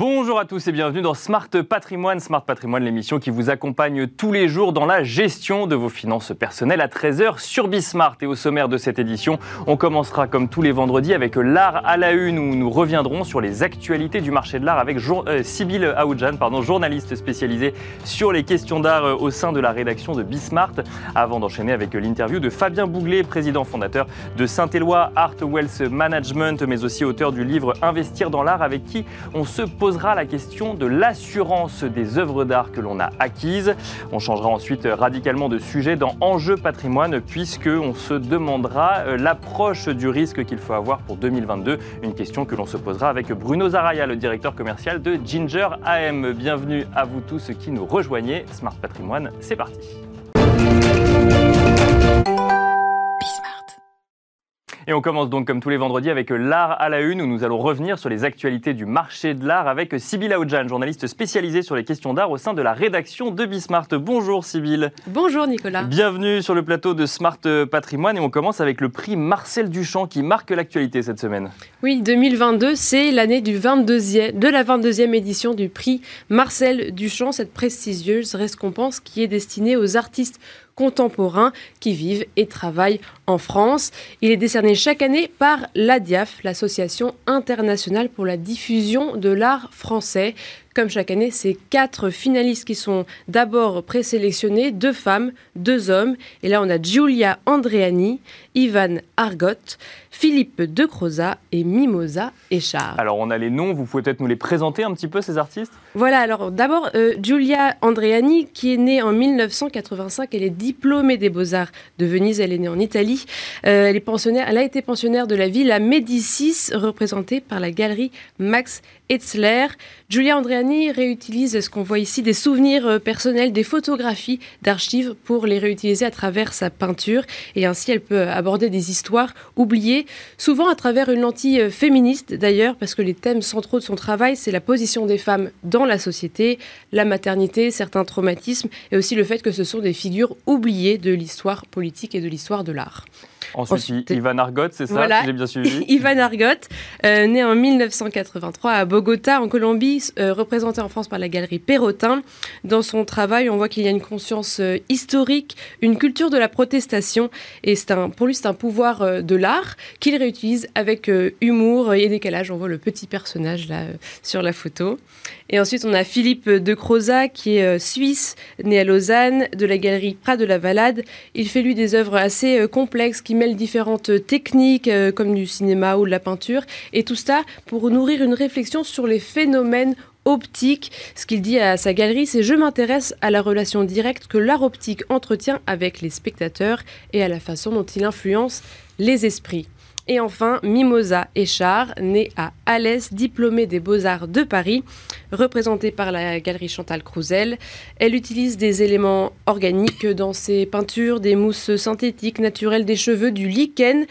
Bonjour à tous et bienvenue dans Smart Patrimoine. Smart Patrimoine, l'émission qui vous accompagne tous les jours dans la gestion de vos finances personnelles à 13h sur Bismart. Et au sommaire de cette édition, on commencera comme tous les vendredis avec l'art à la une où nous reviendrons sur les actualités du marché de l'art avec jour, euh, Aoudjan, pardon, journaliste spécialisée sur les questions d'art euh, au sein de la rédaction de Bismart. Avant d'enchaîner avec l'interview de Fabien Bouglet, président fondateur de Saint-Éloi Art Wealth Management, mais aussi auteur du livre Investir dans l'art avec qui on se posera la question de l'assurance des œuvres d'art que l'on a acquises. On changera ensuite radicalement de sujet dans Enjeu patrimoine puisque on se demandera euh, l'approche du risque qu'il faut avoir pour 2022. Une question que l'on se posera avec Bruno Zaraya, le directeur commercial de Ginger AM. Bienvenue à vous tous qui nous rejoignez. Smart Patrimoine, c'est parti. Et on commence donc comme tous les vendredis avec l'art à la une où nous allons revenir sur les actualités du marché de l'art avec Sybille Aoudjan, journaliste spécialisée sur les questions d'art au sein de la rédaction de Bismart. Bonjour Sybille. Bonjour Nicolas. Bienvenue sur le plateau de Smart Patrimoine et on commence avec le prix Marcel Duchamp qui marque l'actualité cette semaine. Oui, 2022, c'est l'année du 22e, de la 22e édition du prix Marcel Duchamp, cette prestigieuse récompense qui est destinée aux artistes contemporains qui vivent et travaillent en France. Il est décerné chaque année par l'ADIAF, l'Association internationale pour la diffusion de l'art français. Comme chaque année, c'est quatre finalistes qui sont d'abord présélectionnés, deux femmes, deux hommes. Et là, on a Giulia Andreani, Ivan Argot, Philippe De Croza et Mimosa Echard. Alors, on a les noms, vous pouvez peut-être nous les présenter un petit peu, ces artistes? Voilà, alors d'abord, euh, Giulia Andreani, qui est née en 1985, elle est diplômée des Beaux-Arts de Venise, elle est née en Italie. Euh, elle, est pensionnaire, elle a été pensionnaire de la Villa Médicis, représentée par la galerie Max Etzler. Giulia Andreani réutilise ce qu'on voit ici, des souvenirs euh, personnels, des photographies d'archives pour les réutiliser à travers sa peinture. Et ainsi, elle peut aborder des histoires oubliées, souvent à travers une lentille euh, féministe d'ailleurs, parce que les thèmes centraux de son travail, c'est la position des femmes dans la société, la maternité, certains traumatismes, et aussi le fait que ce sont des figures oubliées de l'histoire politique et de l'histoire de l'art. Ensuite, Ivan Argot, c'est ça J'ai bien suivi. Ivan Argot, euh, né en 1983 à Bogota, en Colombie, euh, représenté en France par la galerie Perrotin. Dans son travail, on voit qu'il y a une conscience euh, historique, une culture de la protestation, et un, pour lui, c'est un pouvoir de l'art qu'il réutilise avec humour et décalage. On voit le petit personnage là sur la photo. Et ensuite, on a Philippe de Croza, qui est suisse, né à Lausanne, de la galerie Prat de la Valade. Il fait lui des œuvres assez complexes qui mêle différentes techniques euh, comme du cinéma ou de la peinture, et tout ça pour nourrir une réflexion sur les phénomènes optiques. Ce qu'il dit à sa galerie, c'est Je m'intéresse à la relation directe que l'art optique entretient avec les spectateurs et à la façon dont il influence les esprits. Et enfin, Mimosa Echard, née à Alès, diplômée des Beaux-Arts de Paris, représentée par la galerie Chantal Crouzel. Elle utilise des éléments organiques dans ses peintures, des mousses synthétiques naturelles, des cheveux, du lichen,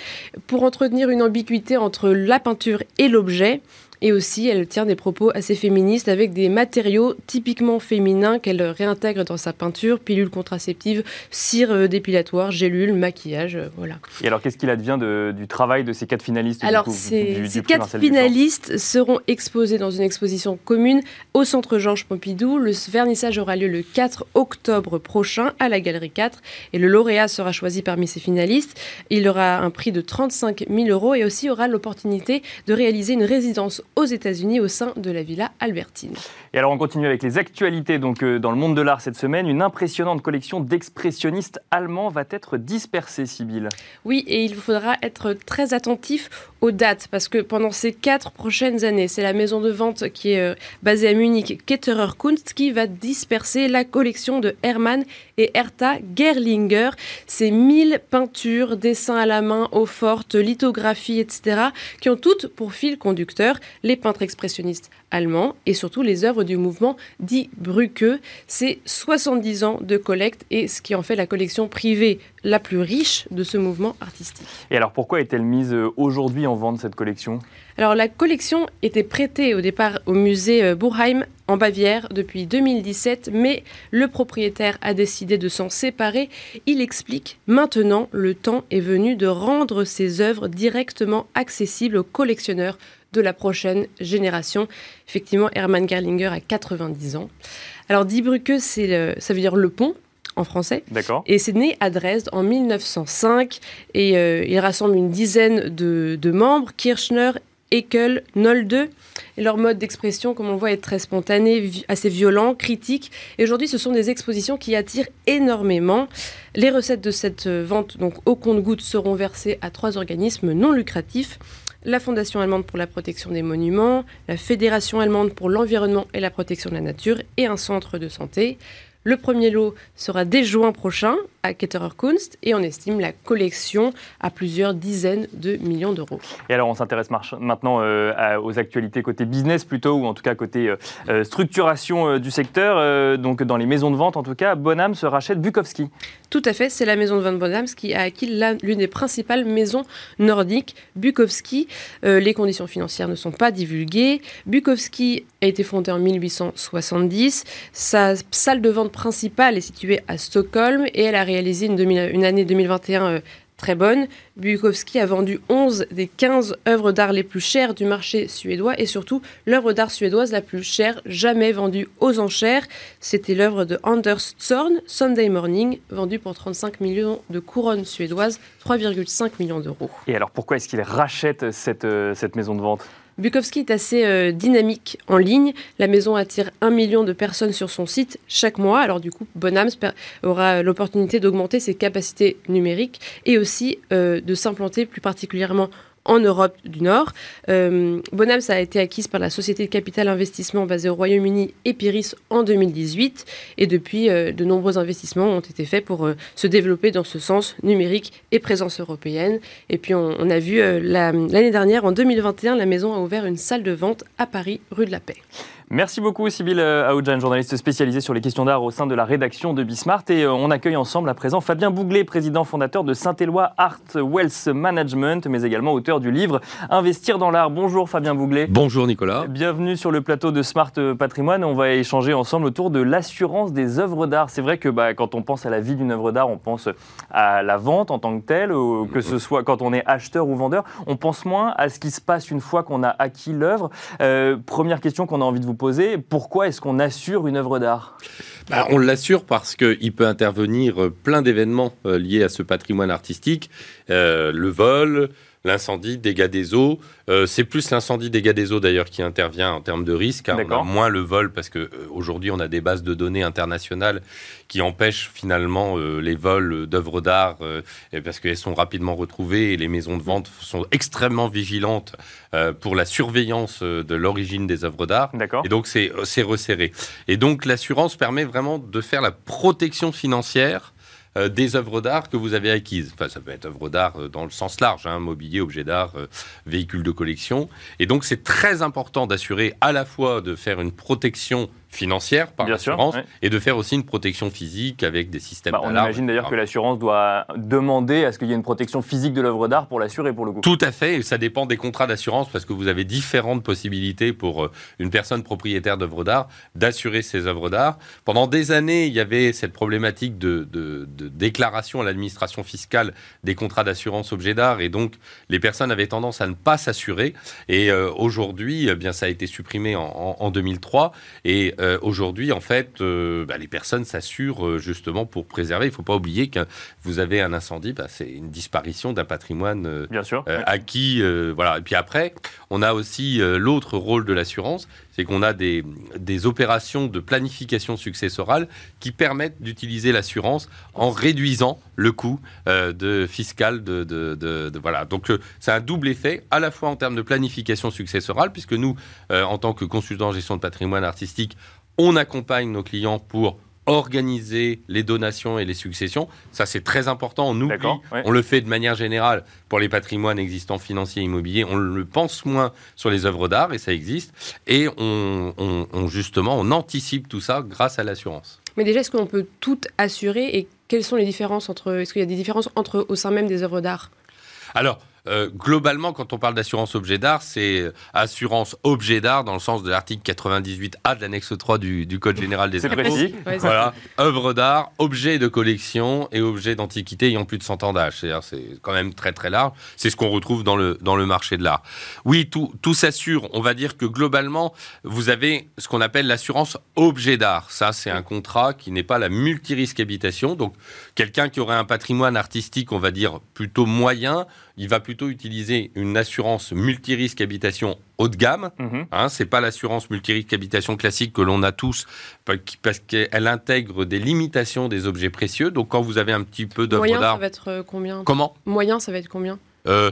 pour entretenir une ambiguïté entre la peinture et l'objet. Et aussi, elle tient des propos assez féministes avec des matériaux typiquement féminins qu'elle réintègre dans sa peinture, pilules contraceptives, cire euh, dépilatoire, gélules, maquillage, euh, voilà. Et alors, qu'est-ce qu'il advient du travail de ces quatre finalistes Alors, ces, quatre finalistes seront exposés dans une exposition commune au Centre Georges Pompidou. Le vernissage aura lieu le 4 octobre prochain à la Galerie 4 et le lauréat sera choisi parmi ces finalistes. Il aura un prix de 35 000 euros et aussi aura l'opportunité de réaliser une résidence aux États-Unis au sein de la Villa Albertine. Et alors on continue avec les actualités donc euh, dans le monde de l'art cette semaine. Une impressionnante collection d'expressionnistes allemands va être dispersée, Sibylle. Oui, et il faudra être très attentif aux dates parce que pendant ces quatre prochaines années, c'est la maison de vente qui est euh, basée à Munich, Ketterer Kunst, qui va disperser la collection de Hermann et Hertha Gerlinger. Ces 1000 peintures, dessins à la main, eau forte, lithographies, etc., qui ont toutes pour fil conducteur les peintres expressionnistes allemands et surtout les œuvres du mouvement dit Brücke. C'est 70 ans de collecte et ce qui en fait la collection privée la plus riche de ce mouvement artistique. Et alors pourquoi est-elle mise euh, aujourd'hui en vente cette collection? Alors la collection était prêtée au départ au musée euh, Burheim en Bavière depuis 2017, mais le propriétaire a décidé de s'en séparer. Il explique maintenant le temps est venu de rendre ces œuvres directement accessibles aux collectionneurs de la prochaine génération. Effectivement, Hermann Gerlinger a 90 ans. Alors, Die Brücke, ça veut dire le pont en français. D'accord. Et c'est né à Dresde en 1905 et euh, il rassemble une dizaine de, de membres, Kirchner, Ekel, Nolde. Et leur mode d'expression, comme on voit, est très spontané, assez violent, critique. Et aujourd'hui, ce sont des expositions qui attirent énormément. Les recettes de cette vente, donc au compte-gouttes, seront versées à trois organismes non lucratifs la Fondation allemande pour la protection des monuments, la Fédération allemande pour l'environnement et la protection de la nature et un centre de santé. Le premier lot sera dès juin prochain à Ketterer Kunst et on estime la collection à plusieurs dizaines de millions d'euros. Et alors on s'intéresse maintenant euh, aux actualités côté business plutôt, ou en tout cas côté euh, euh, structuration du secteur. donc dans les maisons de vente en tout cas, Bonham se rachète Bukowski. Tout à fait, c'est la maison de vente Bonham qui a acquis l'une des principales maisons nordiques, Bukowski. les conditions financières ne sont pas divulguées. Bukowski a été fondé en 1870. Sa salle de vente principale est située à Stockholm et elle a réalisé une, année 2021 euh, très bonne. Bukowski a vendu 11 des 15 œuvres d'art les plus chères du marché suédois et surtout l'œuvre d'art suédoise la plus chère jamais vendue aux enchères. C'était l'œuvre de Anders Zorn, Sunday Morning, vendue pour 35 millions de couronnes suédoises, 3,5 millions d'euros. Et alors pourquoi est-ce qu'il rachète cette, euh, cette maison de vente? Bukowski est assez euh, dynamique en ligne. La maison attire un million de personnes sur son site chaque mois. Alors du coup, Bonhams aura l'opportunité d'augmenter ses capacités numériques et aussi euh, de s'implanter plus particulièrement en Europe du Nord. Euh, Bonhams a été acquise par la société de capital investissement basée au Royaume-Uni Epiris en 2018 et depuis euh, de nombreux investissements ont été faits pour euh, se développer dans ce sens numérique et présence européenne. Et puis on, a vu l'année dernière, en 2021, la maison a ouvert une salle de vente à Paris, rue de la Paix. Merci beaucoup, Sybille Aoudjan, journaliste spécialisée sur les questions d'art au sein de la rédaction de Bismart. Et euh, on accueille ensemble à présent Fabien Bouglet, président fondateur de Saint-Éloi Art Wealth Management, mais également auteur du livre Investir dans l'art. Bonjour Fabien Bouglet. Bonjour Nicolas. Bienvenue sur le plateau de Smart Patrimoine. On va échanger ensemble autour de l'assurance des œuvres d'art. C'est vrai que bah, quand on pense à la vie d'une œuvre d'art, on pense à la vente en tant que telle, que ce soit quand on est acheteur ou vendeur. On pense moins à ce qui se passe une fois qu'on a acquis l'œuvre. Euh, première question qu'on a envie de vous pourquoi est-ce qu'on assure une œuvre d'art? Bah, On l'assure parce qu'il peut intervenir euh, plein d'événements euh, liés à ce patrimoine artistique, euh, le vol, l'incendie, dégâts des eaux. Euh, c'est plus l'incendie, dégâts des eaux d'ailleurs qui intervient en termes de risque. Hein. On a moins le vol parce que euh, aujourd'hui on a des bases de données internationales qui empêchent finalement euh, les vols d'œuvres d'art parce qu'elles sont rapidement retrouvées et les maisons de vente sont extrêmement vigilantes pour la surveillance de l'origine des œuvres d'art. Et donc c'est resserré. Et donc l'assurance permet vraiment de faire la protection financière euh, des œuvres d'art que vous avez acquises. Enfin, ça peut être œuvres d'art euh, dans le sens large, hein, mobilier, objet d'art, euh, véhicules de collection. Et donc, c'est très important d'assurer à la fois de faire une protection financière par l'assurance et de faire aussi une protection physique avec des systèmes bah, On imagine d'ailleurs que l'assurance doit demander à ce qu'il y ait une protection physique de l'œuvre d'art pour l'assurer pour le coup. Tout à fait, et ça dépend des contrats d'assurance parce que vous avez différentes possibilités pour euh, une personne propriétaire d'œuvres d'art d'assurer ses œuvres d'art. Pendant des années, il y avait cette problématique de, déclaration à l'administration fiscale des contrats d'assurance objets d'art et donc les personnes avaient tendance à ne pas s'assurer et euh, aujourd'hui, eh bien ça a été supprimé en, en 2003 et euh, aujourd'hui, en fait, euh, bah, les personnes s'assurent euh, justement pour préserver. Il ne faut pas oublier que vous avez un incendie, bah, c'est une disparition d'un patrimoine Bien sûr, acquis. voilà. Et puis après, on a aussi l'autre rôle de l'assurance, c'est qu'on a des, opérations de planification successorale qui permettent d'utiliser l'assurance en réduisant le coût de fiscal de, de, voilà. Donc c'est un double effet, à la fois en termes de planification successorale, puisque nous, en tant que consultants en gestion de patrimoine artistique, on accompagne nos clients pour organiser les donations et les successions. Ça, c'est très important. On oublie, on le fait de manière générale pour les patrimoines existants financiers et immobiliers. On le pense moins sur les œuvres d'art, et ça existe. Et on, justement, on anticipe tout ça grâce à l'assurance. Mais déjà, est-ce qu'on peut tout assurer et quelles sont les différences entre... Est-ce qu'il y a des différences entre, au sein même des œuvres d'art? Alors, euh, globalement, quand on parle d'assurance objet d'art, c'est assurance objet d'art dans le sens de l'article 98A de l'annexe 3 du, Code général des impôts. voilà, œuvre d'art, objet de collection et objet d'antiquité ayant plus de 100 ans d'âge. C'est quand même très très large. C'est ce qu'on retrouve dans le, dans le marché de l'art. Oui, tout, tout s'assure. On va dire que globalement, vous avez ce qu'on appelle l'assurance objet d'art. Ça, c'est un contrat qui n'est pas la multirisque habitation. Donc, quelqu'un qui aurait un patrimoine artistique, on va dire, plutôt moyen, il va plutôt utiliser une assurance multirisque habitation haut de gamme. Mhm. Hein, c'est pas l'assurance multirisque habitation classique que l'on a tous parce qu'elle intègre des limitations des objets précieux. Donc quand vous avez un petit peu d'œuvre d'art, moyen ça va être euh, combien? Comment? Moyen ça va être combien? Euh,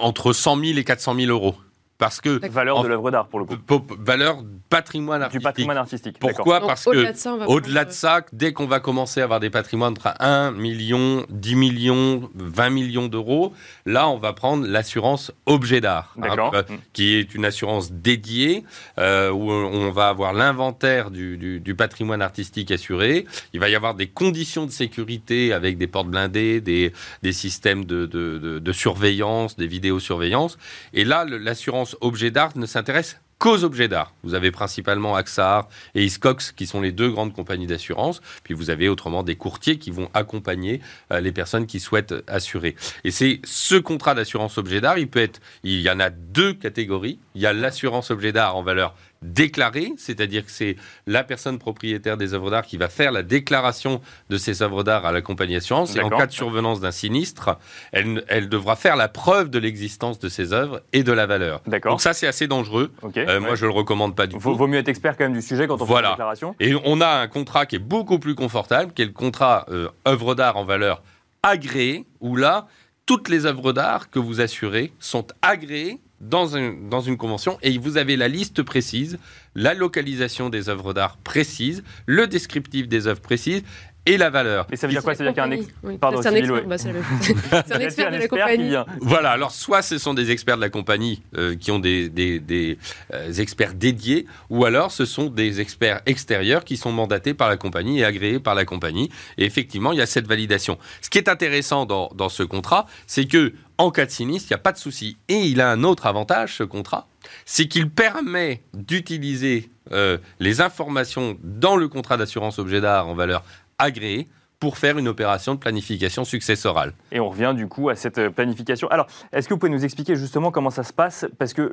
Entre 100 000 et 400 000 euros. Parce que valeur de l'œuvre d'art pour le coup. Valeur patrimoine artistique. Du patrimoine artistique. Pourquoi Parce que au-delà de, ça, dès qu'on va commencer à avoir des patrimoines entre 1 million, 10 millions, 20 millions d'euros, là on va prendre l'assurance objet d'art, hein, euh, qui est une assurance dédiée euh, où on va avoir l'inventaire du, patrimoine artistique assuré. Il va y avoir des conditions de sécurité avec des portes blindées, des, des systèmes de, de surveillance, des vidéosurveillance. Et là, l'assurance objet d'art ne s'intéresse qu'aux objets d'art. Vous avez principalement AXAR et Iscox qui sont les deux grandes compagnies d'assurance. Puis vous avez autrement des courtiers qui vont accompagner euh, les personnes qui souhaitent assurer. Et c'est ce contrat d'assurance objet d'art, il peut être, il y en a deux catégories. Il y a l'assurance objet d'art en valeur déclarée, c'est-à-dire que c'est la personne propriétaire des œuvres d'art qui va faire la déclaration de ces œuvres d'art à la compagnie d'assurance. Et en cas de survenance d'un sinistre, elle, elle, devra faire la preuve de l'existence de ces œuvres et de la valeur. Donc ça, c'est assez dangereux. Euh, moi, je le recommande pas du tout. Vaut mieux être expert quand même du sujet quand on fait la déclaration. Et on a un contrat qui est beaucoup plus confortable, qui est le contrat euh, œuvre d'art en valeur agréée, où là, toutes les œuvres d'art que vous assurez sont agréées dans, dans une convention et vous avez la liste précise, la localisation des œuvres d'art précise, le descriptif des œuvres précises et la valeur. Mais ça veut dire quoi? Ça veut dire qu'il y a un, ex... Pardon, c'est un, expert, bah, c'est un expert de la compagnie. Voilà, alors soit ce sont des experts de la compagnie euh, qui ont des, des, des euh, experts dédiés, ou alors ce sont des experts extérieurs qui sont mandatés par la compagnie et agréés par la compagnie. Et effectivement, il y a cette validation. Ce qui est intéressant dans, dans ce contrat, c'est que en cas de sinistre, il n'y a pas de souci. Et il a un autre avantage, ce contrat, c'est qu'il permet d'utiliser euh, les informations dans le contrat d'assurance objet d'art en valeur agréée pour faire une opération de planification successorale. Et on revient du coup à cette euh, planification. Alors, est-ce que vous pouvez nous expliquer justement comment ça se passe? Parce que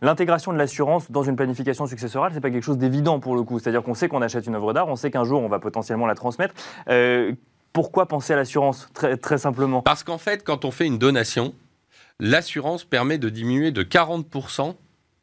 l'intégration de l'assurance dans une planification successorale, c'est pas quelque chose d'évident pour le coup. C'est-à-dire qu'on sait qu'on achète une œuvre d'art, on sait qu'un jour on va potentiellement la transmettre. Euh, pourquoi penser à l'assurance très, très simplement? Parce qu'en fait, quand on fait une donation, l'assurance permet de diminuer de 40%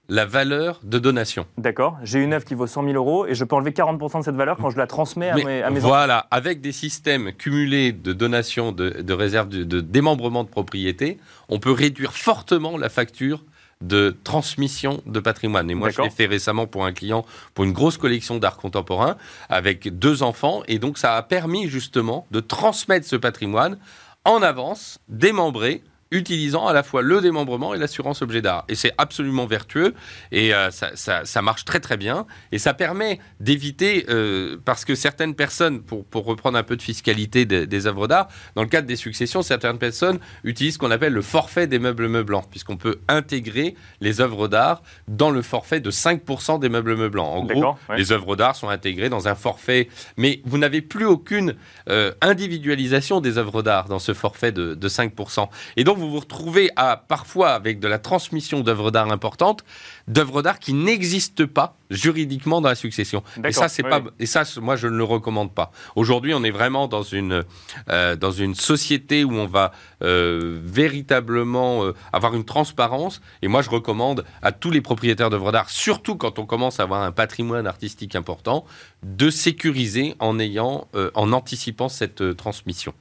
la valeur de donation. D'accord. J'ai une œuvre qui vaut 100 000 euros et je peux enlever 40% de cette valeur quand je la transmets à mes, à mes Voilà, avec des systèmes cumulés de donation, de, de réserve, de, démembrement de propriété, on peut réduire fortement la facture de transmission de patrimoine. Et moi, je l'ai fait récemment pour un client, pour une grosse collection d'art contemporain, avec deux enfants. Et donc, ça a permis justement de transmettre ce patrimoine en avance, démembré, utilisant à la fois le démembrement et l'assurance objet d'art. Et c'est absolument vertueux et euh, ça, marche très très bien. Et ça permet d'éviter, euh, parce que certaines personnes, pour, pour, reprendre un peu de fiscalité des, œuvres d'art, dans le cadre des successions, certaines personnes utilisent ce qu'on appelle le forfait des meubles meublants, puisqu'on peut intégrer les œuvres d'art dans le forfait de 5% des meubles meublants. En gros, les œuvres d'art sont intégrées dans un forfait, mais vous n'avez plus aucune euh, individualisation des œuvres d'art dans ce forfait de, de 5%. Et donc, vous vous retrouvez à, parfois avec de la transmission d'œuvres d'art importantes, d'œuvres d'art qui n'existent pas juridiquement dans la succession. Et ça, c'est pas, et ça, moi, je ne le recommande pas. Aujourd'hui, on est vraiment dans une, euh, dans une société où on va euh, véritablement euh, avoir une transparence. Et moi, je recommande à tous les propriétaires d'œuvres d'art, surtout quand on commence à avoir un patrimoine artistique important, de sécuriser en ayant, en anticipant cette transmission.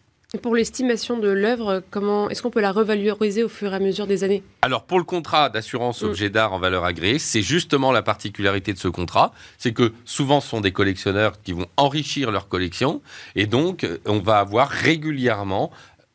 Pour l'estimation de l'œuvre, comment est-ce qu'on peut la revaloriser au fur et à mesure des années? Alors pour le contrat d'assurance mm. objet d'art en valeur agréée, c'est justement la particularité de ce contrat, c'est que souvent ce sont des collectionneurs qui vont enrichir leur collection et donc on va avoir régulièrement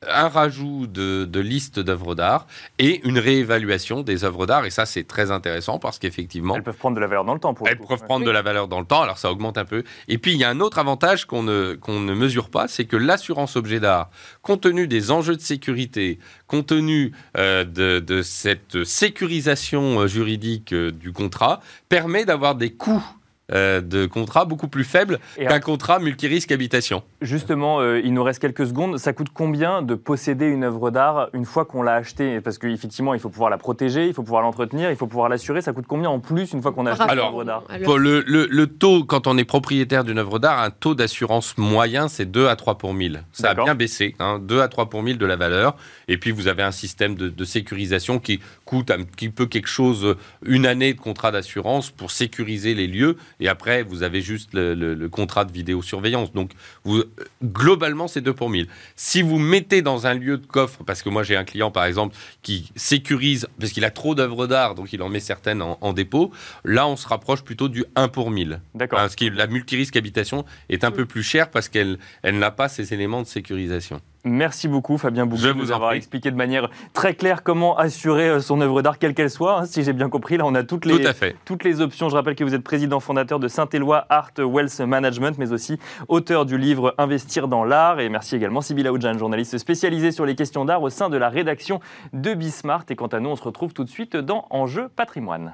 un rajout de, de liste d'œuvres d'art et une réévaluation des œuvres d'art. Et ça, c'est très intéressant parce qu'effectivement, Elles peuvent prendre de la valeur dans le temps. Pour le elles coup. peuvent prendre Oui. de la valeur dans le temps, alors ça augmente un peu. Et puis il y a un autre avantage qu'on ne, qu'on ne mesure pas, c'est que l'assurance objet d'art, compte tenu des enjeux de sécurité, compte tenu euh, de, de cette sécurisation euh, juridique euh, du contrat, permet d'avoir des coûts euh, de contrat beaucoup plus faibles Et qu'un contrat multirisque habitation. Justement, euh, il nous reste quelques secondes. Ça coûte combien de posséder une œuvre d'art une fois qu'on l'a achetée? Parce qu'effectivement, il faut pouvoir la protéger, il faut pouvoir l'entretenir, il faut pouvoir l'assurer. Ça coûte combien en plus une fois qu'on a acheté une œuvre d'art? le, le- le taux, quand on est propriétaire d'une œuvre d'art, un taux d'assurance moyen, c'est 2 à 3 pour 1000. Ça a bien baissé, hein, 2 à 3 pour 1000 de la valeur. Et puis, vous avez un système de, de sécurisation qui coûte un petit peu quelque chose, une année de contrat d'assurance pour sécuriser les lieux. Et après, vous avez juste le, le- le contrat de vidéosurveillance. Donc, vous, globalement, c'est 2 pour 1000. Si vous mettez dans un lieu de coffre, parce que moi, j'ai un client, par exemple, qui sécurise, parce qu'il a trop d'œuvres d'art, donc il en met certaines en, en dépôt, là, on se rapproche plutôt du 1 pour 1000. D'accord. Parce que la multirisque habitation est un peu plus chère parce qu'elle elle n'a pas ces éléments de sécurisation. Merci beaucoup, Fabien Bouguer, Je de vous nous avoir prie. expliqué de manière très claire comment assurer euh, son œuvre d'art, quelle qu'elle soit. hein. si j'ai bien compris, là, on a toutes les, Tout toutes les options. Je rappelle que vous êtes président fondateur de Saint-Éloi Art Wealth Management, mais aussi auteur du livre Investir dans l'art. Et merci également Sybilla Oudjan, journaliste spécialisée sur les questions d'art au sein de la rédaction de Bismart. Et quant à nous, on se retrouve tout de suite dans Enjeu patrimoine.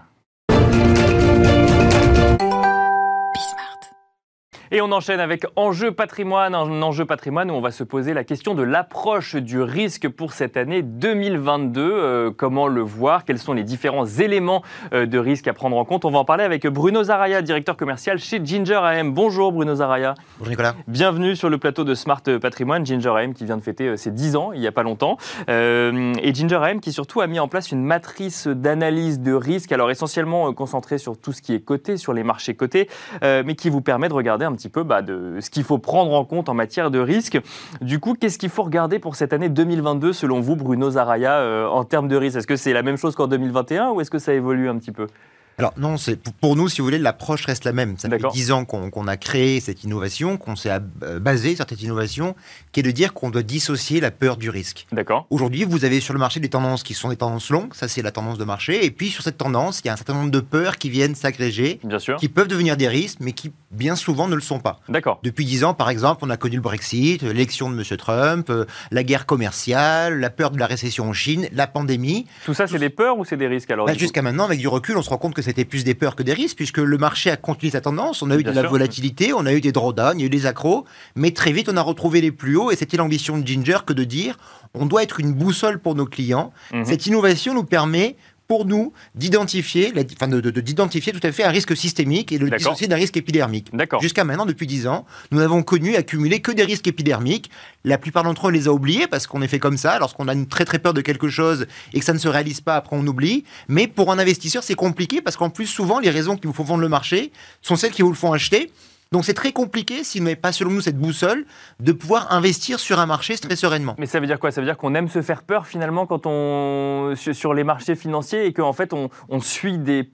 Et on enchaîne avec Enjeu patrimoine, un enjeu patrimoine où on va se poser la question de l'approche du risque pour cette année 2022. Euh, comment le voir? Quels sont les différents éléments euh, de risque à prendre en compte? On va en parler avec Bruno Zaraya, directeur commercial chez Ginger AM. Bonjour Bruno Zaraya. Bonjour Nicolas. Bienvenue sur le plateau de Smart Patrimoine, Ginger AM qui vient de fêter euh, ses 10 ans il n'y a pas longtemps. Euh, et Ginger AM qui surtout a mis en place une matrice d'analyse de risque, alors essentiellement euh, concentrée sur tout ce qui est coté, sur les marchés cotés, euh, mais qui vous permet de regarder un petit peu bah, de ce qu'il faut prendre en compte en matière de risque. Du coup, qu'est-ce qu'il faut regarder pour cette année 2022 selon vous, Bruno Zaraya, euh, en termes de risque? Est-ce que c'est la même chose qu'en 2021 ou est-ce que ça évolue un petit peu? Alors non, c'est pour- nous, si vous voulez, l'approche reste la même. Ça fait. 10 ans qu'on a créé cette innovation, qu'on s'est euh, basé sur cette innovation, qui est de dire qu'on doit dissocier la peur du risque. D'accord Aujourd'hui, vous avez sur le marché des tendances qui sont des tendances longues, ça c'est la tendance de marché, et puis sur cette tendance, il y a un certain nombre de peurs qui viennent s'agréger, qui peuvent devenir des risques, mais qui bien souvent ne le sont pas. D'accord. Depuis 10 ans, par exemple, on a connu le Brexit, l'élection de M. Trump, euh, la guerre commerciale, la peur de la récession en Chine, la pandémie. Tout ça, c'est des peurs ou c'est des risques alors Bah, Jusqu'à maintenant, avec du recul, on se rend compte que c'était plus des peurs que des risques, puisque le marché a continué sa tendance. On a eu Bien de la volatilité, on a eu des drawdowns, il y a eu des accros, mais très vite, on a retrouvé les plus hauts. Et c'était l'ambition de Ginger que de dire on doit être une boussole pour nos clients. Mhm. Cette innovation nous permet pour nous d'identifier, enfin de, de- de- d'identifier tout à fait un risque systémique et de le dissocier d'un risque épidermique. D'accord. Jusqu'à maintenant, depuis 10 ans, nous n'avons connu, accumulé que des risques épidermiques. La plupart d'entre eux, on les a oubliés parce qu'on est fait comme ça. Lorsqu'on a une très très peur de quelque chose et que ça ne se réalise pas, après on oublie. Mais pour un investisseur, c'est compliqué parce qu'en plus, souvent, les raisons qui vous font vendre le marché sont celles qui vous le font acheter. Donc c'est très compliqué, si n'avez pas selon nous cette boussole, de pouvoir investir sur un marché très sereinement. Mais ça veut dire quoi? Ça veut dire qu'on aime se faire peur finalement quand on sur, les marchés financiers et qu'en fait on suit des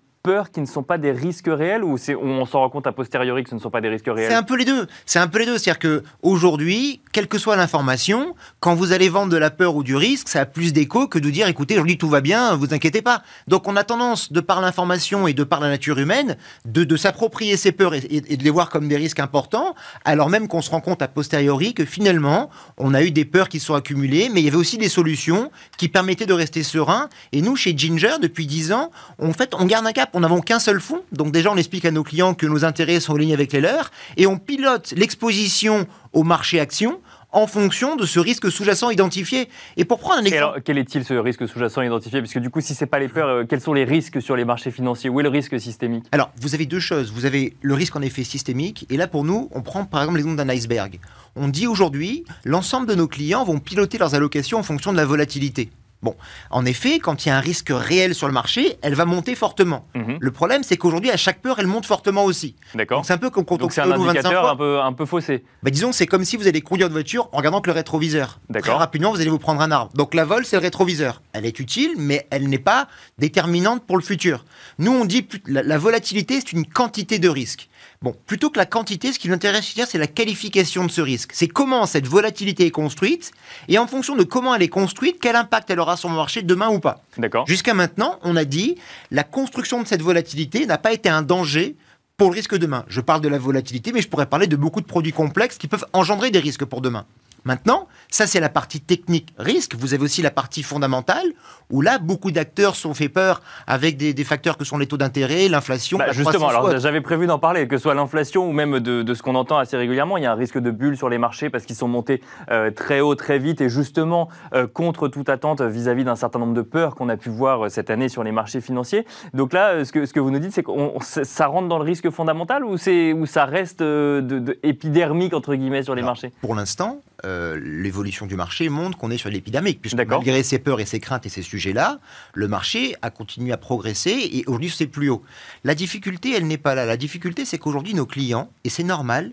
qui ne sont pas des risques réels ou c'est on s'en rend compte a posteriori que ce ne sont pas des risques C'est réels un peu les deux. C'est un peu les deux. C'est-à-dire que aujourd'hui, quelle que soit l'information, quand vous allez vendre de la peur ou du risque, ça a plus d'écho que de dire écoutez, aujourd'hui tout va bien, vous inquiétez pas. Donc on a tendance, de par l'information et de par la nature humaine, de, de s'approprier ces peurs et, de les voir comme des risques importants, alors même qu'on se rend compte a posteriori que finalement, on a eu des peurs qui sont accumulées, mais il y avait aussi des solutions qui permettaient de rester serein. Et nous, chez Ginger, depuis 10 ans, en fait, on garde un cap. On n'avons qu'un seul fonds. Donc déjà, on explique à nos clients que nos intérêts sont en ligne avec les leurs. Et on pilote l'exposition au marché action en fonction de ce risque sous-jacent identifié. Et pour prendre un Et exemple... alors, quel est-il ce risque sous-jacent identifié? Puisque du coup, si c'est pas les peurs, euh, quels sont les risques sur les marchés financiers? Où est le risque systémique? Alors, vous avez deux choses. Vous avez le risque en effet systémique, et là pour nous, on prend par exemple l'exemple d'un iceberg. On dit aujourd'hui, l'ensemble de nos clients vont piloter leurs allocations en fonction de la volatilité. Bon, en effet, quand il y a un risque réel sur le marché, elle va monter fortement. Mhm. Le problème, c'est qu'aujourd'hui, à chaque peur, elle monte fortement aussi. D'accord. Donc c'est un peu comme quand on c'est un 25 indicateur fois. un peu, un peu faussé. Bah, disons, c'est comme si vous allez conduire une voiture en regardant que le rétroviseur. D'accord. Très rapidement, vous allez vous prendre un arbre. Donc la vol, c'est le rétroviseur. Elle est utile, mais elle n'est pas déterminante pour le futur. Nous, on dit la, la volatilité, c'est une quantité de risque. Bon, plutôt que la quantité, ce qui nous intéresse, c'est la qualification de ce risque. C'est comment cette volatilité est construite, et en fonction de comment elle est construite, quel impact elle aura sur le marché demain ou pas. D'accord. Jusqu'à maintenant, on a dit, la construction de cette volatilité n'a pas été un danger pour le risque demain. Je parle de la volatilité, mais je pourrais parler de beaucoup de produits complexes qui peuvent engendrer des risques pour demain. Maintenant, ça c'est la partie technique risque. Vous avez aussi la partie fondamentale où là beaucoup d'acteurs sont fait peur avec des, facteurs que sont les taux d'intérêt, l'inflation. Bah, justement, alors j'avais prévu d'en parler, que ce soit l'inflation ou même de, ce qu'on entend assez régulièrement. Il y a un risque de bulle sur les marchés parce qu'ils sont montés euh, très haut, très vite et justement euh, contre toute attente vis-à-vis d'un certain nombre de peurs qu'on a pu voir euh, cette année sur les marchés financiers. Donc là, ce que, ce que vous nous dites, c'est que ça rentre dans le risque fondamental ou, ou ça reste de, épidermique entre guillemets sur les marchés? Pour l'instant, euh, l'évolution du marché montre qu'on est sur l'épidémique, puisque malgré ces peurs et ces craintes et ces sujets-là, le marché a continué à progresser et aujourd'hui c'est plus haut. La difficulté, elle n'est pas là. La difficulté, c'est qu'aujourd'hui nos clients, et c'est normal,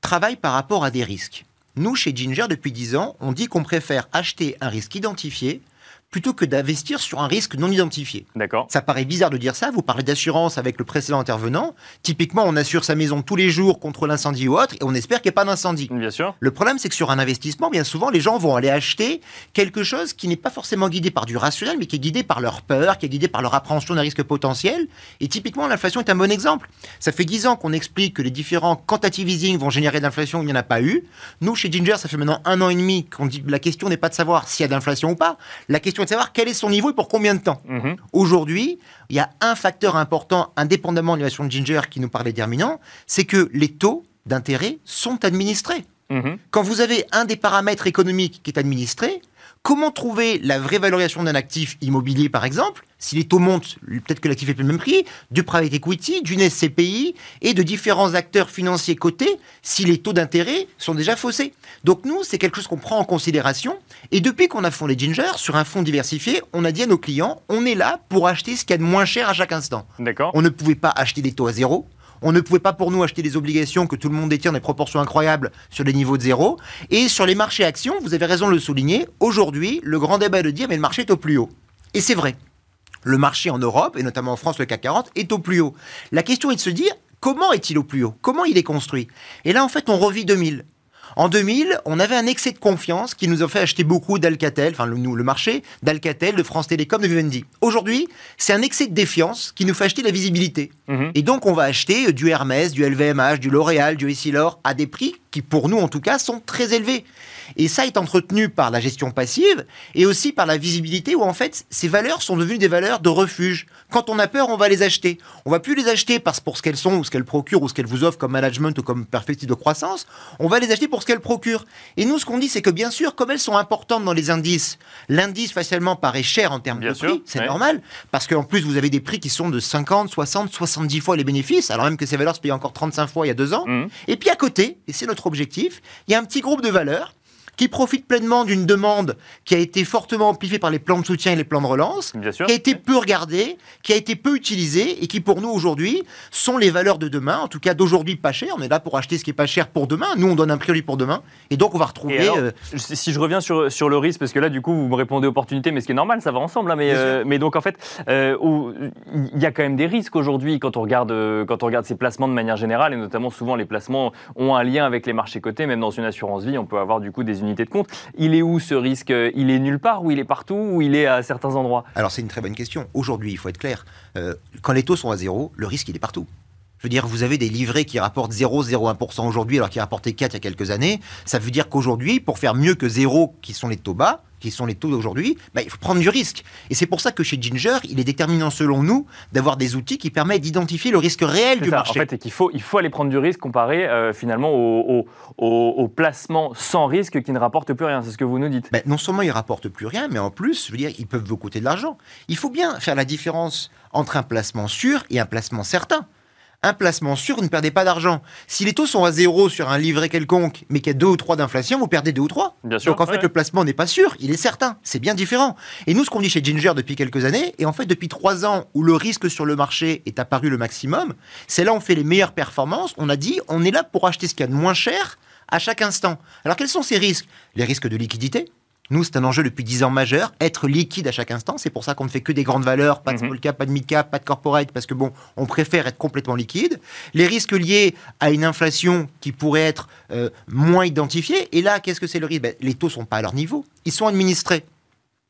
travaillent par rapport à des risques. Nous, chez Ginger, depuis 10 ans, on dit qu'on préfère acheter un risque identifié plutôt que d'investir sur un risque non identifié. D'accord. Ça paraît bizarre de dire ça. Vous parlez d'assurance avec le précédent intervenant. Typiquement, on assure sa maison tous les jours contre l'incendie ou autre et on espère qu'il n'y ait pas d'incendie. Bien sûr. Le problème, c'est que sur un investissement, bien souvent, les gens vont aller acheter quelque chose qui n'est pas forcément guidé par du rationnel, mais qui est guidé par leur peur, qui est guidé par leur appréhension d'un risque potentiel. Et typiquement, l'inflation est un bon exemple. Ça fait 10 ans qu'on explique que les différents quantitative easing vont générer de l'inflation, il n'y en a pas eu. Nous, chez Ginger, ça fait maintenant un an et demi qu'on dit la question n'est pas de savoir s'il y a d'inflation ou pas. La question de savoir quel est son niveau et pour combien de temps. Mhm. Aujourd'hui, il y a un facteur important, indépendamment de l'innovation de Ginger, qui nous paraît déterminant, c'est que les taux d'intérêt sont administrés. Mhm. Quand vous avez un des paramètres économiques qui est administré, Comment trouver la vraie valorisation d'un actif immobilier, par exemple Si les taux montent, peut-être que l'actif est plus le même prix, du private equity, d'une SCPI et de différents acteurs financiers cotés, si les taux d'intérêt sont déjà faussés. Donc nous, c'est quelque chose qu'on prend en considération. Et depuis qu'on a fondé Ginger, sur un fonds diversifié, on a dit à nos clients, on est là pour acheter ce qu'il y a de moins cher à chaque instant. D'accord. On ne pouvait pas acheter des taux à zéro. On ne pouvait pas pour nous acheter des obligations que tout le monde détient des proportions incroyables sur des niveaux de zéro. Et sur les marchés actions, vous avez raison de le souligner, aujourd'hui, le grand débat est de dire mais le marché est au plus haut. Et c'est vrai. Le marché en Europe, et notamment en France, le CAC 40, est au plus haut. La question est de se dire comment est-il au plus haut? Comment il est construit? Et là, en fait, on revit 2000. En 2000, on avait un excès de confiance qui nous a fait acheter beaucoup d'Alcatel, enfin le, le marché d'Alcatel, de France Télécom, de Vivendi. Aujourd'hui, c'est un excès de défiance qui nous fait acheter de la visibilité. Mhm. Et donc, on va acheter du Hermès, du LVMH, du L'Oréal, du Essilor à des prix qui, pour nous en tout cas, sont très élevés. Et ça est entretenu par la gestion passive et aussi par la visibilité où en fait ces valeurs sont devenues des valeurs de refuge. Quand on a peur, on va les acheter. On va plus les acheter parce pour ce qu'elles sont ou ce qu'elles procurent ou ce qu'elles vous offrent comme management ou comme perspective de croissance. On va les acheter pour qu'elles procurent. Et nous, ce qu'on dit, c'est que bien sûr, comme elles sont importantes dans les indices, l'indice facialement paraît cher en termes de prix. C'est normal parce qu'en plus vous avez des prix qui sont de 50, 60, 70 fois les bénéfices, alors même que ces valeurs se payaient encore 35 fois il y a deux ans. Mmh. Et puis à côté, et c'est notre objectif, il y a un petit groupe de valeurs qui profite pleinement d'une demande qui a été fortement amplifiée par les plans de soutien et les plans de relance, qui a été peu regardée, qui a été peu utilisée et qui pour nous aujourd'hui sont les valeurs de demain, en tout cas d'aujourd'hui pas cher. On est là pour acheter ce qui est pas cher pour demain. Nous, on donne un prix pour demain et donc on va retrouver. Euh, si je reviens sur, sur le risque, parce que là, du coup, vous me répondez opportunité, mais ce qui est normal, ça va ensemble. Hein, mais, euh, mais donc en fait, euh, il y a quand même des risques aujourd'hui quand on regarde quand on regarde ces placements de manière générale et notamment souvent les placements ont un lien avec les marchés cotés. Même dans une assurance vie, on peut avoir du coup des de compte. Il est où ce risque? Il est nulle part ou il est partout ou il est à certains endroits? Alors c'est une très bonne question. Aujourd'hui, il faut être clair, euh, quand les taux sont à zéro, le risque il est partout. Je veux dire, vous avez des livrets qui rapportent 0,01% aujourd'hui alors qu'ils rapportaient 4 il y a quelques années. Ça veut dire qu'aujourd'hui, pour faire mieux que zéro, qui sont les taux bas, qui sont les taux d'aujourd'hui, bah, il faut prendre du risque. Et c'est pour ça que chez Ginger, il est déterminant selon nous d'avoir des outils qui permettent d'identifier le risque réel du marché. En fait, qu'il faut, il faut aller prendre du risque comparé euh, finalement au, au, placement sans risque qui ne rapporte plus rien. C'est ce que vous nous dites. Ben, non seulement ils ne rapportent plus rien, mais en plus, je veux dire, ils peuvent vous coûter de l'argent. Il faut bien faire la différence entre un placement sûr et un placement certain un placement sûr, vous ne perdez pas d'argent. Si les taux sont à zéro sur un livret quelconque, mais qu'il y a deux ou trois d'inflation, vous perdez deux ou trois. Donc en fait, le placement n'est pas sûr, il est certain. C'est bien différent. Et nous, ce qu'on dit chez Ginger depuis quelques années, et en fait depuis trois ans où le risque sur le marché est apparu le maximum, c'est là où on fait les meilleures performances. On a dit, on est là pour acheter ce qu'il y a de moins cher à chaque instant. Alors quels sont ces risques? Les risques de liquidité Nous, c'est un enjeu depuis 10 ans majeur, être liquide à chaque instant. C'est pour ça qu'on ne fait que des grandes valeurs, pas de Mhm. small cap, pas de mid cap, pas de corporate, parce que bon, on préfère être complètement liquide. Les risques liés à une inflation qui pourrait être euh, moins identifiée. Et là, qu'est-ce que c'est le risque? Ben, Les taux sont pas à leur niveau. Ils sont administrés.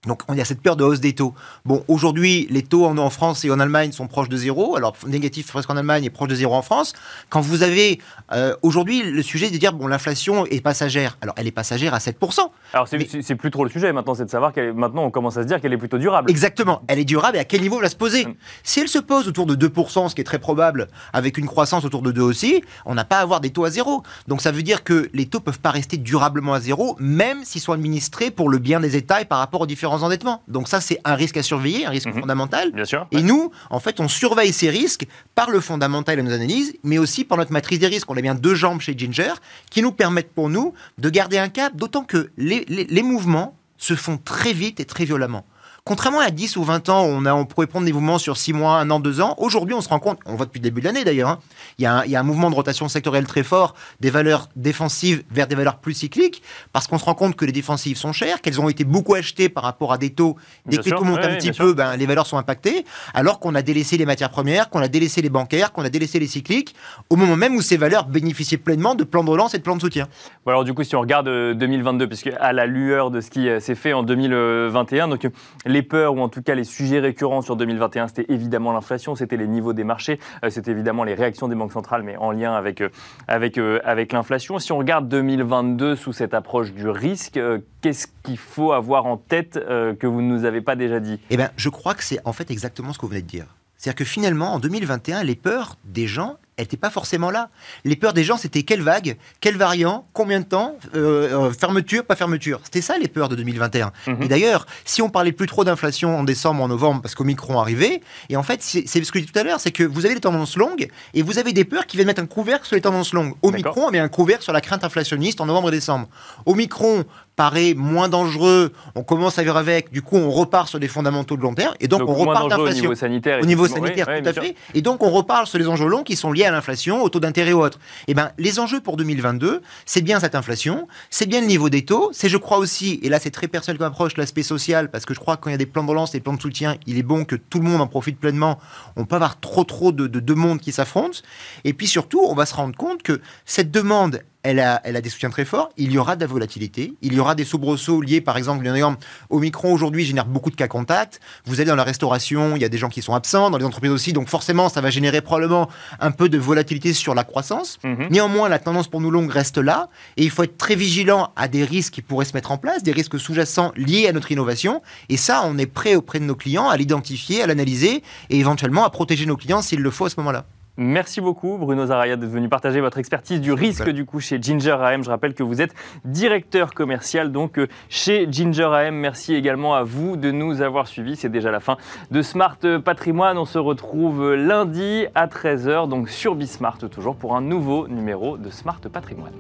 Donc, on y a cette peur de hausse des taux. Bon, aujourd'hui, les taux en, en France et en Allemagne sont proches de zéro. Alors, négatif presque en Allemagne et proche de zéro en France. Quand vous avez euh, aujourd'hui le sujet de dire, bon, l'inflation est passagère. Alors, elle est passagère à 7%. Alors, c'est Mais- plus trop le sujet maintenant, c'est de savoir qu'elle est- maintenant on commence à se dire qu'elle est plutôt durable. Exactement. Elle est durable et à quel niveau elle va se poser Mm. Si elle se pose autour de 2%, ce qui est très probable, avec une croissance autour de 2 aussi, on n'a pas à avoir des taux à zéro. Donc ça veut dire que les taux peuvent pas rester durablement à zéro, même s'ils sont administrés pour le bien des États et par rapport aux différents endettements. Donc ça, c'est un risque à surveiller, un risque Mhm. fondamental. Bien sûr. Et nous, en fait, on surveille ces risques par le fondamental et nos analyses, mais aussi par notre matrice des risques. On a bien deux jambes chez Ginger qui nous permettent pour nous de garder un cap, d'autant que les, les- les mouvements se font très vite et très violemment. Contrairement à 10 ou 20 ans, on, a, on pourrait prendre des mouvements sur 6 mois, 1 an, 2 ans. Aujourd'hui, on se rend compte, on voit depuis le début de l'année d'ailleurs, hein, il, y a un, il y a un mouvement de rotation sectorielle très fort des valeurs défensives vers des valeurs plus cycliques, parce qu'on se rend compte que les défensives sont chères, qu'elles ont été beaucoup achetées par rapport à des taux. Dès Bien que les taux montent ouais, un petit peu, ben, les valeurs sont impactées, alors qu'on a délaissé les matières premières, qu'on a délaissé les bancaires, qu'on a délaissé les cycliques, au moment même où ces valeurs bénéficiaient pleinement de plans de relance et de plans de soutien. Bon, alors du coup, si on regarde euh, 2022, puisque à la lueur de ce qui euh, s'est fait en 2021, donc euh, les peurs ou en tout cas les sujets récurrents sur 2021, c'était évidemment l'inflation, c'était les niveaux des marchés, euh, c'était évidemment les réactions des banques centrales, mais en lien avec euh, avec euh, avec l'inflation. Si on regarde 2022 sous cette approche du risque, qu'est-ce qu'il faut avoir en tête que vous ne nous avez pas déjà dit? Eh bien, je crois que c'est en fait exactement ce que vous venez de dire. C'est-à-dire que finalement, en 2021, les peurs des gens n'étaient pas forcément là. Les peurs des gens, c'était quelle vague, quel variant, combien de temps, euh, euh, fermeture, pas fermeture. C'était ça les peurs de 2021. Mhm. Et d'ailleurs, si on parlait plus trop d'inflation en décembre, en novembre, parce qu'Omicron arrivait, et en fait, c'est ce que je disais tout à l'heure, c'est que vous avez les tendances longues, et vous avez des peurs qui viennent mettre un couvercle sur les tendances longues. Omicron met un couvercle sur la crainte inflationniste en novembre et décembre. Omicron paraît moins dangereux, on commence à vivre avec, du coup on repart sur des fondamentaux de long terme, et donc, Donc on dangereux au niveau sanitaire. au niveau effectivement. sanitaire, Oui, oui, tout à sûr. fait. Et donc, on reparle sur les enjeux longs qui sont liés à l'inflation, au taux d'intérêt ou autre. Eh ben, les enjeux pour 2022, c'est bien cette inflation, c'est bien le niveau des taux, c'est, je crois aussi, et là, c'est très personnel comme approche, l'aspect social, parce que je crois que quand il y a des plans de relance, des plans de soutien, il est bon que tout le monde en profite pleinement. On peut avoir trop, trop de, de deux mondes qui s'affrontent. Et puis surtout, on va se rendre compte que cette demande, elle a, elle a des soutiens très forts. Il y aura de la volatilité. Il y aura des soubresauts liés, par exemple, exemple, Omicron aujourd'hui génère beaucoup de cas contacts. Vous allez dans la restauration, il y a des gens qui sont absents, dans les entreprises aussi. Donc forcément, ça va générer probablement un peu de volatilité sur la croissance. Mhm. Néanmoins, la tendance pour nous longue reste là. Et il faut être très vigilant à des risques qui pourraient se mettre en place, des risques sous-jacents liés à notre innovation. Et ça, on est prêt auprès de nos clients à l'identifier, à l'analyser et éventuellement à protéger nos clients s'il le faut à ce moment-là. Merci beaucoup Bruno Zaraya d'être venu partager votre expertise du risque du coup chez Ginger AM. Je rappelle que vous êtes directeur commercial donc euh, chez Ginger AM. Merci également à vous de nous avoir suivis. C'est déjà la fin de Smart Patrimoine. On se retrouve lundi à 13h donc sur Bismart toujours pour un nouveau numéro de Smart Patrimoine.